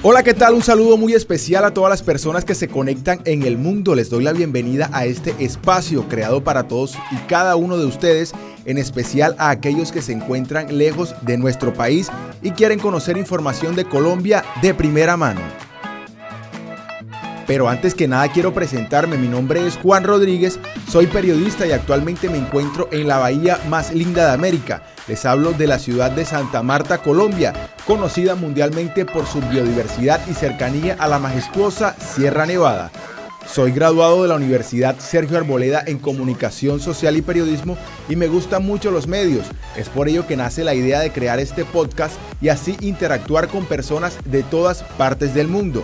Hola, ¿qué tal? Un saludo muy especial a todas las personas que se conectan en el mundo. Les doy la bienvenida a este espacio creado para todos y cada uno de ustedes, en especial a aquellos que se encuentran lejos de nuestro país y quieren conocer información de Colombia de primera mano. Pero antes que nada quiero presentarme, mi nombre es Juan Rodríguez, soy periodista y actualmente me encuentro en la bahía más linda de América. Les hablo de la ciudad de Santa Marta, Colombia, conocida mundialmente por su biodiversidad y cercanía a la majestuosa Sierra Nevada. Soy graduado de la Universidad Sergio Arboleda en Comunicación Social y Periodismo y me gustan mucho los medios. Es por ello que nace la idea de crear este podcast y así interactuar con personas de todas partes del mundo.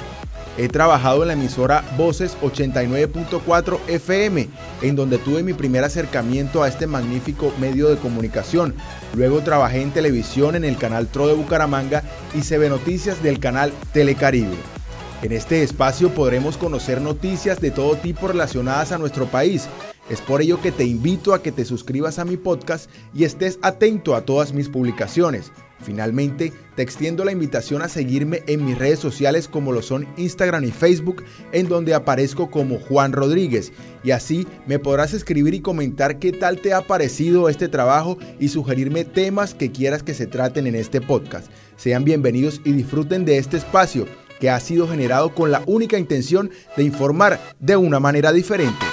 He trabajado en la emisora Voces 89.4 FM, en donde tuve mi primer acercamiento a este magnífico medio de comunicación. Luego trabajé en televisión en el canal TRO de Bucaramanga y CB Noticias del canal Telecaribe. En este espacio podremos conocer noticias de todo tipo relacionadas a nuestro país. Es por ello que te invito a que te suscribas a mi podcast y estés atento a todas mis publicaciones. Finalmente, te extiendo la invitación a seguirme en mis redes sociales como lo son Instagram y Facebook, en donde aparezco como Juan Rodríguez. Y así me podrás escribir y comentar qué tal te ha parecido este trabajo y sugerirme temas que quieras que se traten en este podcast. Sean bienvenidos y disfruten de este espacio que ha sido generado con la única intención de informar de una manera diferente.